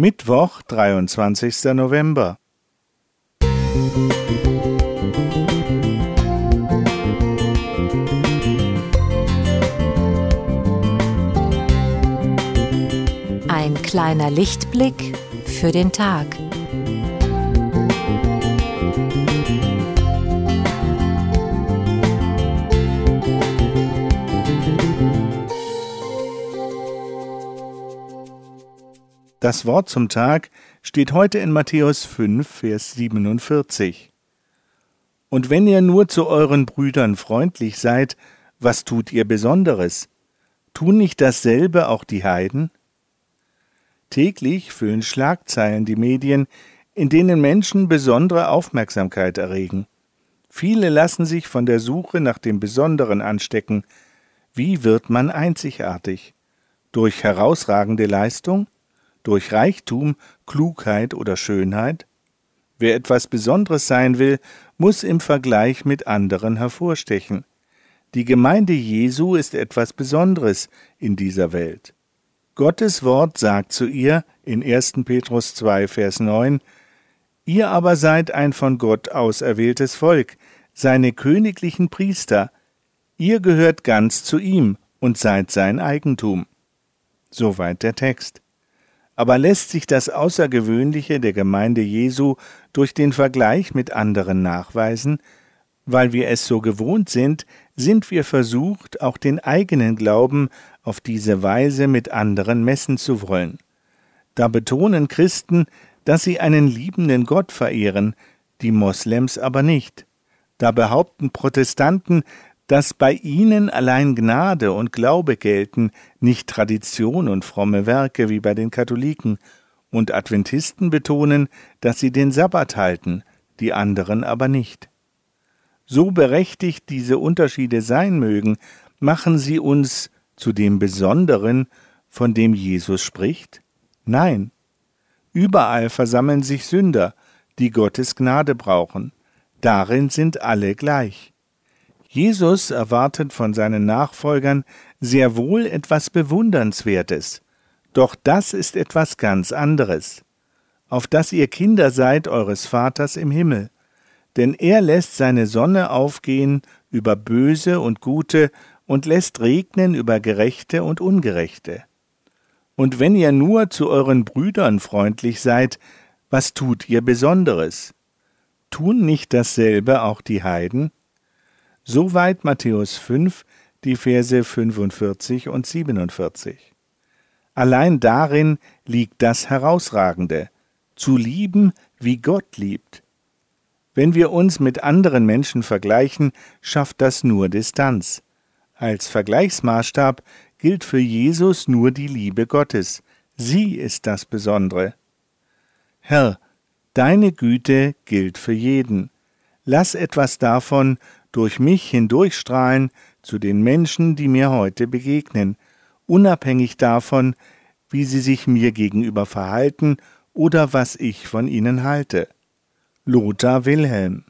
Mittwoch, 23. November. Ein kleiner Lichtblick für den Tag. Das Wort zum Tag steht heute in Matthäus 5, Vers 47. Und wenn ihr nur zu euren Brüdern freundlich seid, was tut ihr Besonderes? Tun nicht dasselbe auch die Heiden? Täglich füllen Schlagzeilen die Medien, in denen Menschen besondere Aufmerksamkeit erregen. Viele lassen sich von der Suche nach dem Besonderen anstecken. Wie wird man einzigartig? Durch herausragende Leistung? Durch Reichtum, Klugheit oder Schönheit? Wer etwas Besonderes sein will, muss im Vergleich mit anderen hervorstechen. Die Gemeinde Jesu ist etwas Besonderes in dieser Welt. Gottes Wort sagt zu ihr in 1. Petrus 2, Vers 9, Ihr aber seid ein von Gott auserwähltes Volk, seine königlichen Priester, ihr gehört ganz zu ihm und seid sein Eigentum. Soweit der Text aber lässt sich das Außergewöhnliche der Gemeinde Jesu durch den Vergleich mit anderen nachweisen, weil wir es so gewohnt sind, sind wir versucht, auch den eigenen Glauben auf diese Weise mit anderen messen zu wollen. Da betonen Christen, dass sie einen liebenden Gott verehren, die Moslems aber nicht. Da behaupten Protestanten, dass bei ihnen allein Gnade und Glaube gelten, nicht Tradition und fromme Werke wie bei den Katholiken, und Adventisten betonen, dass sie den Sabbat halten, die anderen aber nicht. So berechtigt diese Unterschiede sein mögen, machen sie uns zu dem Besonderen, von dem Jesus spricht? Nein. Überall versammeln sich Sünder, die Gottes Gnade brauchen. Darin sind alle gleich. Jesus erwartet von seinen Nachfolgern sehr wohl etwas Bewundernswertes, doch das ist etwas ganz anderes, auf dass ihr Kinder seid eures Vaters im Himmel, denn er lässt seine Sonne aufgehen über Böse und Gute und lässt regnen über Gerechte und Ungerechte. Und wenn ihr nur zu euren Brüdern freundlich seid, was tut ihr Besonderes? Tun nicht dasselbe auch die Heiden? Soweit Matthäus 5, die Verse 45 und 47. Allein darin liegt das Herausragende, zu lieben, wie Gott liebt. Wenn wir uns mit anderen Menschen vergleichen, schafft das nur Distanz. Als Vergleichsmaßstab gilt für Jesus nur die Liebe Gottes. Sie ist das Besondere. Herr, deine Güte gilt für jeden. Lass etwas davon durch mich hindurchstrahlen zu den Menschen, die mir heute begegnen, unabhängig davon, wie sie sich mir gegenüber verhalten oder was ich von ihnen halte. Lothar Wilhelm